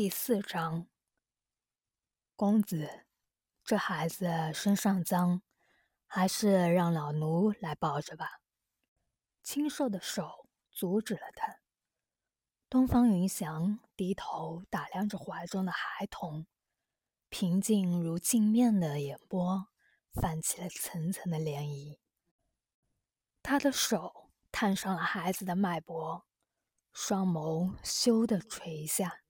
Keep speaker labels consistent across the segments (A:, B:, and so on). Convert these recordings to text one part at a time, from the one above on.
A: 第四章，公子，这孩子身上脏，还是让老奴来抱着吧。清瘦的手阻止了他。东方云翔低头打量着怀中的孩童，平静如镜面的眼波泛起了层层的涟漪。他的手探上了孩子的脉搏，双眸羞得垂下。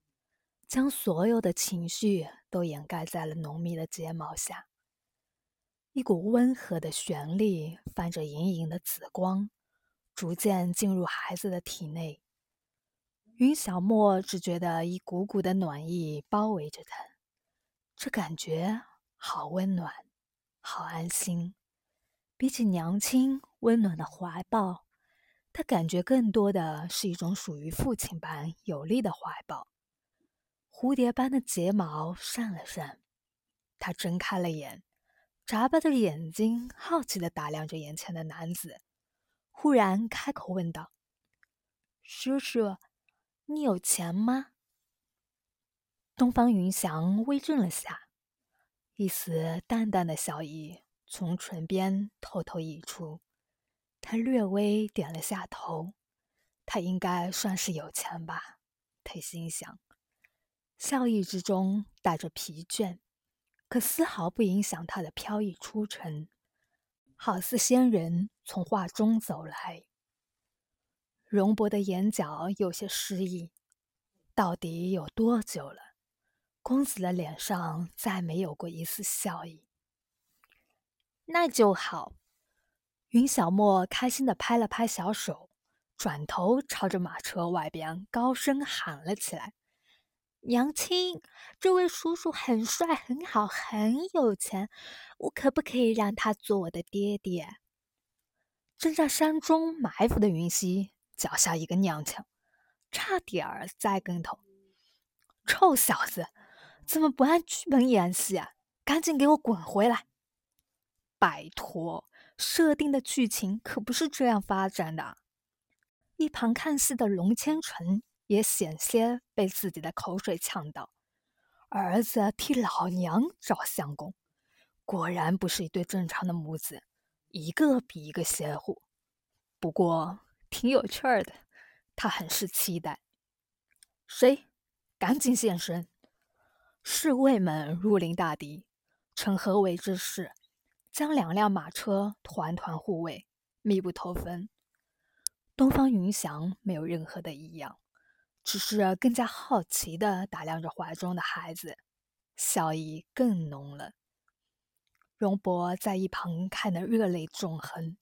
A: 将所有的情绪都掩盖在了浓密的睫毛下，一股温和的旋律泛着莹莹的紫光，逐渐进入孩子的体内。云小莫只觉得一股股的暖意包围着他，这感觉好温暖，好安心。比起娘亲温暖的怀抱，他感觉更多的是一种属于父亲般有力的怀抱。蝴蝶般的睫毛扇了扇，他睁开了眼，眨巴的眼睛好奇地打量着眼前的男子，忽然开口问道：“叔叔，你有钱吗？”东方云翔微怔了下，一丝淡淡的笑意从唇边偷偷溢出，他略微点了下头，他应该算是有钱吧，他心想。笑意之中带着疲倦，可丝毫不影响他的飘逸出尘，好似仙人从画中走来。荣伯的眼角有些失意，到底有多久了？公子的脸上再没有过一丝笑意。那就好。云小莫开心的拍了拍小手，转头朝着马车外边高声喊了起来。娘亲，这位叔叔很帅、很好、很有钱，我可不可以让他做我的爹爹？正在山中埋伏的云溪脚下一个踉跄，差点儿栽跟头。臭小子，怎么不按剧本演戏啊？赶紧给我滚回来！拜托，设定的剧情可不是这样发展的。一旁看戏的龙千纯。也险些被自己的口水呛到。儿子替老娘找相公，果然不是一对正常的母子，一个比一个邪乎。不过挺有趣儿的，他很是期待。谁？赶紧现身！侍卫们如临大敌，趁合围之势，将两辆马车团团护卫，密不透风。东方云翔没有任何的异样。只是更加好奇的打量着怀中的孩子，笑意更浓了。荣伯在一旁看得热泪纵横，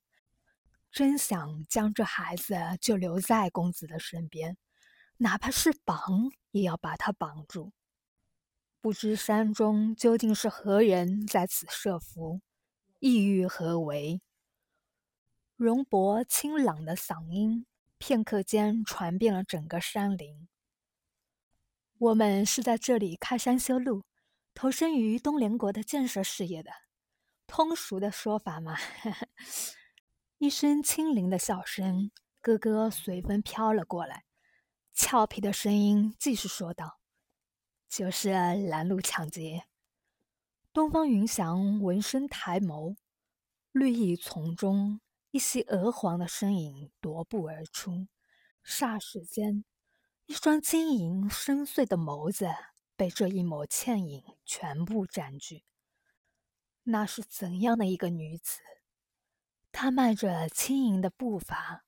A: 真想将这孩子就留在公子的身边，哪怕是绑也要把他绑住。不知山中究竟是何人在此设伏，意欲何为？荣伯清朗的嗓音。片刻间传遍了整个山林。我们是在这里开山修路，投身于东联国的建设事业的。通俗的说法嘛。一声轻灵的笑声，哥哥随风飘了过来，俏皮的声音继续说道：“就是拦路抢劫。”东方云翔闻声抬眸，绿意丛中。一袭鹅黄的身影踱步而出，霎时间，一双晶莹深邃的眸子被这一抹倩影全部占据。那是怎样的一个女子？她迈着轻盈的步伐，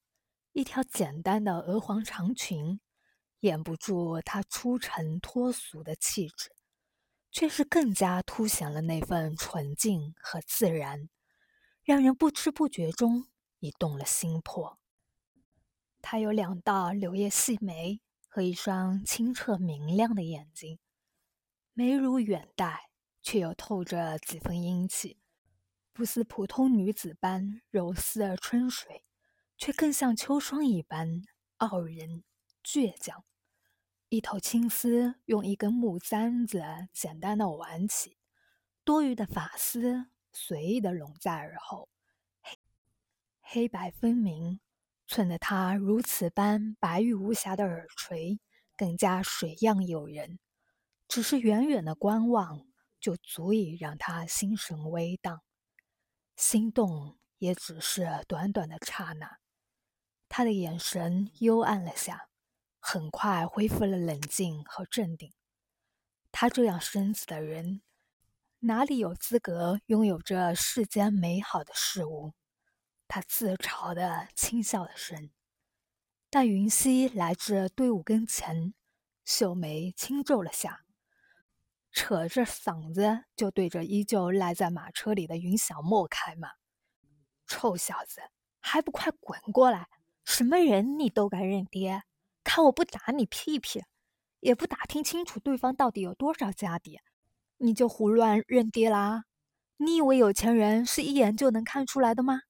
A: 一条简单的鹅黄长裙掩不住她出尘脱俗的气质，却是更加凸显了那份纯净和自然，让人不知不觉中。已动了心魄。她有两道柳叶细眉和一双清澈明亮的眼睛，眉如远黛，却又透着几分英气，不似普通女子般柔丝而春水，却更像秋霜一般傲人倔强。一头青丝用一根木簪子简单的挽起，多余的发丝随意的拢在耳后。黑白分明，衬得她如此般白玉无瑕的耳垂更加水样诱人。只是远远的观望，就足以让他心神微荡，心动也只是短短的刹那。他的眼神幽暗了下，很快恢复了冷静和镇定。他这样身子的人，哪里有资格拥有这世间美好的事物？他自嘲的轻笑了声。待云溪来至队伍跟前，秀眉轻皱了下，扯着嗓子就对着依旧赖在马车里的云小莫开骂：“臭小子，还不快滚过来！”什么人你都敢认爹？看我不打你屁屁，也不打听清楚对方到底有多少家底，你就胡乱认爹啦？你以为有钱人是一眼就能看出来的吗？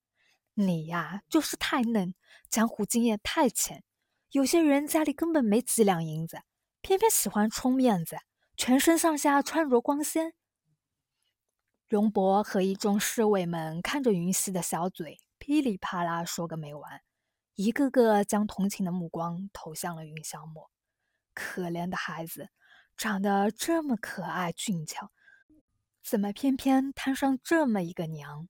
A: 你呀，就是太嫩，江湖经验太浅。有些人家里根本没几两银子，偏偏喜欢充面子，全身上下穿着光鲜。荣伯和一众侍卫们看着云溪的小嘴，噼里啪啦说个没完。一个个将同情的目光投向了云小莫。可怜的孩子，长得这么可爱俊俏，怎么偏偏摊上这么一个娘？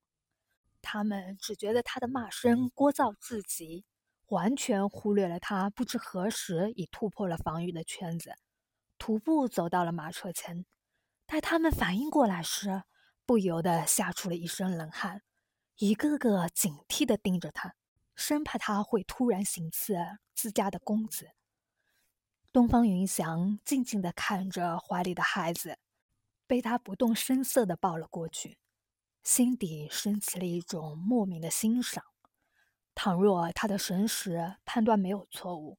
A: 他们只觉得他的骂声聒噪至极，完全忽略了他不知何时已突破了防御的圈子，徒步走到了马车前。待他们反应过来时，不由得吓出了一身冷汗，一个个警惕地盯着他。生怕他会突然行刺自家的公子。东方云翔静静地看着怀里的孩子，被他不动声色地抱了过去，心底升起了一种莫名的欣赏。倘若他的神识判断没有错误，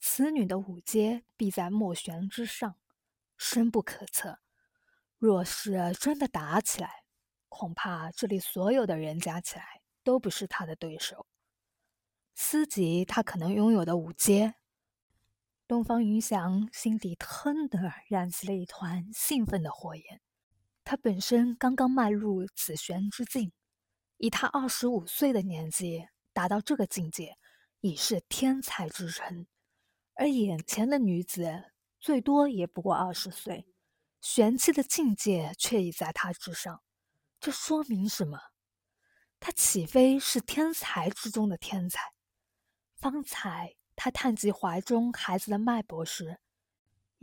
A: 此女的五阶必在墨玄之上，深不可测。若是真的打起来，恐怕这里所有的人加起来都不是他的对手。思及他可能拥有的五阶，东方云翔心底腾地燃起了一团兴奋的火焰。他本身刚刚迈入紫玄之境，以他二十五岁的年纪达到这个境界，已是天才之称。而眼前的女子最多也不过二十岁，玄气的境界却已在他之上。这说明什么？他岂非是天才之中的天才？方才他探及怀中孩子的脉搏时，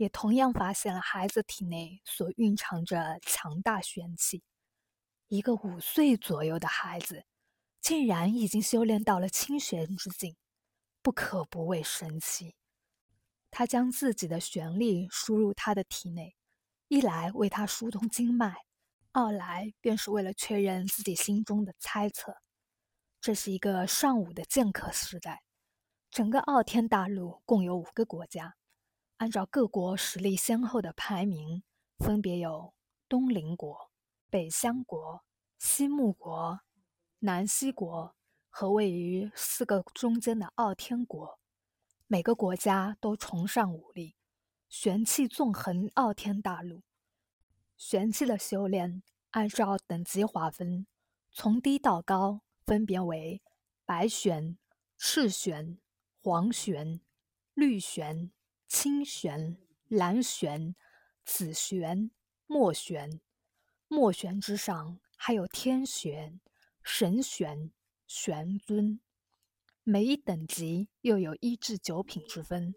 A: 也同样发现了孩子体内所蕴藏着强大玄气。一个五岁左右的孩子，竟然已经修炼到了清玄之境，不可不谓神奇。他将自己的玄力输入他的体内，一来为他疏通经脉，二来便是为了确认自己心中的猜测。这是一个上午的剑客时代。整个傲天大陆共有五个国家，按照各国实力先后的排名，分别有东邻国、北乡国、西木国、南西国和位于四个中间的傲天国。每个国家都崇尚武力，玄气纵横傲天大陆。玄气的修炼按照等级划分，从低到高，分别为白玄、赤玄。黄玄、绿玄、青玄、蓝玄、紫玄、墨玄，墨玄之上还有天玄、神玄、玄尊。每一等级又有一至九品之分。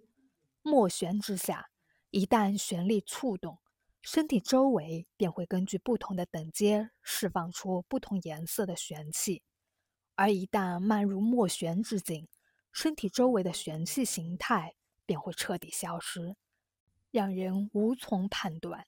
A: 墨玄之下，一旦玄力触动，身体周围便会根据不同的等阶释放出不同颜色的玄气；而一旦漫入墨玄之境，身体周围的玄气形态便会彻底消失，让人无从判断。